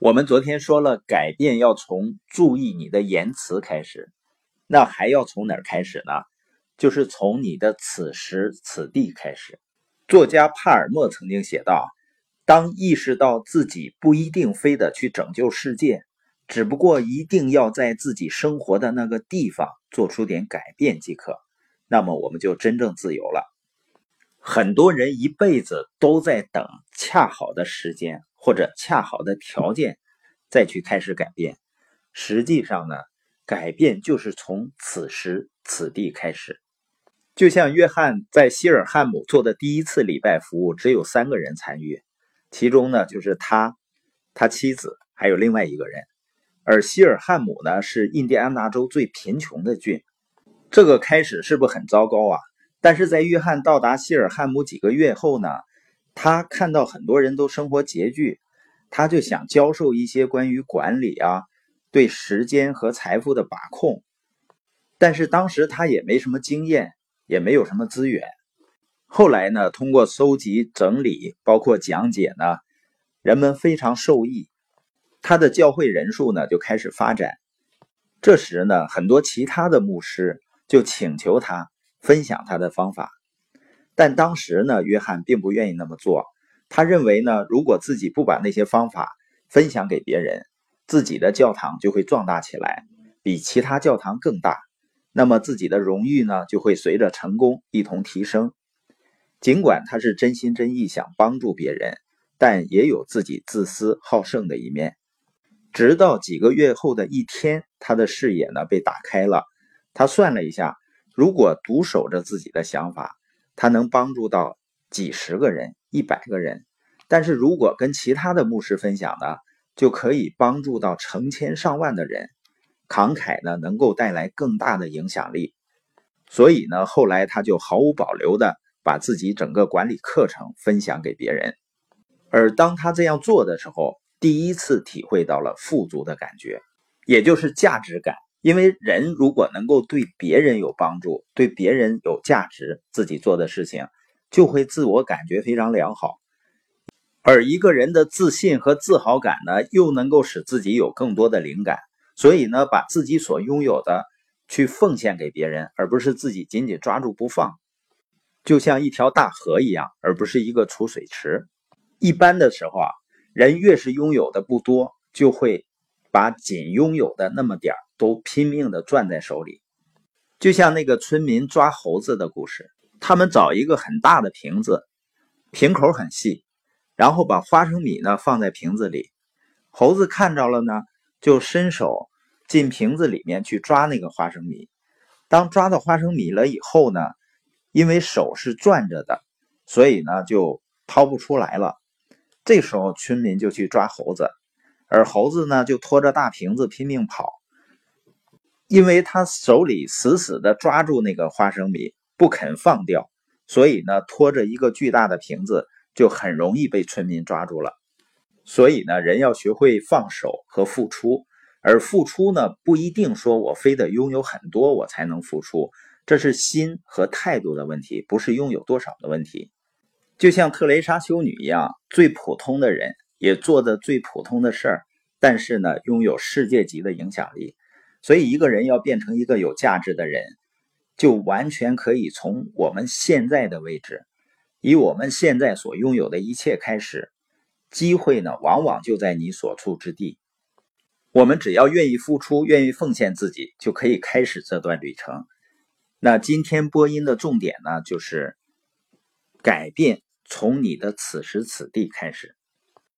我们昨天说了，改变要从注意你的言辞开始，那还要从哪儿开始呢？就是从你的此时此地开始。作家帕尔默曾经写道：“当意识到自己不一定非得去拯救世界，只不过一定要在自己生活的那个地方做出点改变即可，那么我们就真正自由了。”很多人一辈子都在等恰好的时间。或者恰好的条件，再去开始改变。实际上呢，改变就是从此时此地开始。就像约翰在希尔汉姆做的第一次礼拜服务，只有三个人参与，其中呢就是他、他妻子还有另外一个人。而希尔汉姆呢是印第安纳州最贫穷的郡，这个开始是不是很糟糕啊？但是在约翰到达希尔汉姆几个月后呢？他看到很多人都生活拮据，他就想教授一些关于管理啊、对时间和财富的把控。但是当时他也没什么经验，也没有什么资源。后来呢，通过搜集、整理，包括讲解呢，人们非常受益，他的教会人数呢就开始发展。这时呢，很多其他的牧师就请求他分享他的方法。但当时呢，约翰并不愿意那么做。他认为呢，如果自己不把那些方法分享给别人，自己的教堂就会壮大起来，比其他教堂更大。那么自己的荣誉呢，就会随着成功一同提升。尽管他是真心真意想帮助别人，但也有自己自私好胜的一面。直到几个月后的一天，他的视野呢被打开了。他算了一下，如果独守着自己的想法。他能帮助到几十个人、一百个人，但是如果跟其他的牧师分享呢，就可以帮助到成千上万的人。慷慨呢，能够带来更大的影响力。所以呢，后来他就毫无保留的把自己整个管理课程分享给别人。而当他这样做的时候，第一次体会到了富足的感觉，也就是价值感。因为人如果能够对别人有帮助，对别人有价值，自己做的事情就会自我感觉非常良好。而一个人的自信和自豪感呢，又能够使自己有更多的灵感。所以呢，把自己所拥有的去奉献给别人，而不是自己紧紧抓住不放，就像一条大河一样，而不是一个储水池。一般的时候啊，人越是拥有的不多，就会把仅拥有的那么点儿。都拼命的攥在手里，就像那个村民抓猴子的故事。他们找一个很大的瓶子，瓶口很细，然后把花生米呢放在瓶子里。猴子看着了呢，就伸手进瓶子里面去抓那个花生米。当抓到花生米了以后呢，因为手是攥着的，所以呢就掏不出来了。这时候村民就去抓猴子，而猴子呢就拖着大瓶子拼命跑。因为他手里死死的抓住那个花生米不肯放掉，所以呢，拖着一个巨大的瓶子就很容易被村民抓住了。所以呢，人要学会放手和付出，而付出呢，不一定说我非得拥有很多我才能付出，这是心和态度的问题，不是拥有多少的问题。就像特蕾莎修女一样，最普通的人也做的最普通的事儿，但是呢，拥有世界级的影响力。所以，一个人要变成一个有价值的人，就完全可以从我们现在的位置，以我们现在所拥有的一切开始。机会呢，往往就在你所处之地。我们只要愿意付出，愿意奉献自己，就可以开始这段旅程。那今天播音的重点呢，就是改变从你的此时此地开始。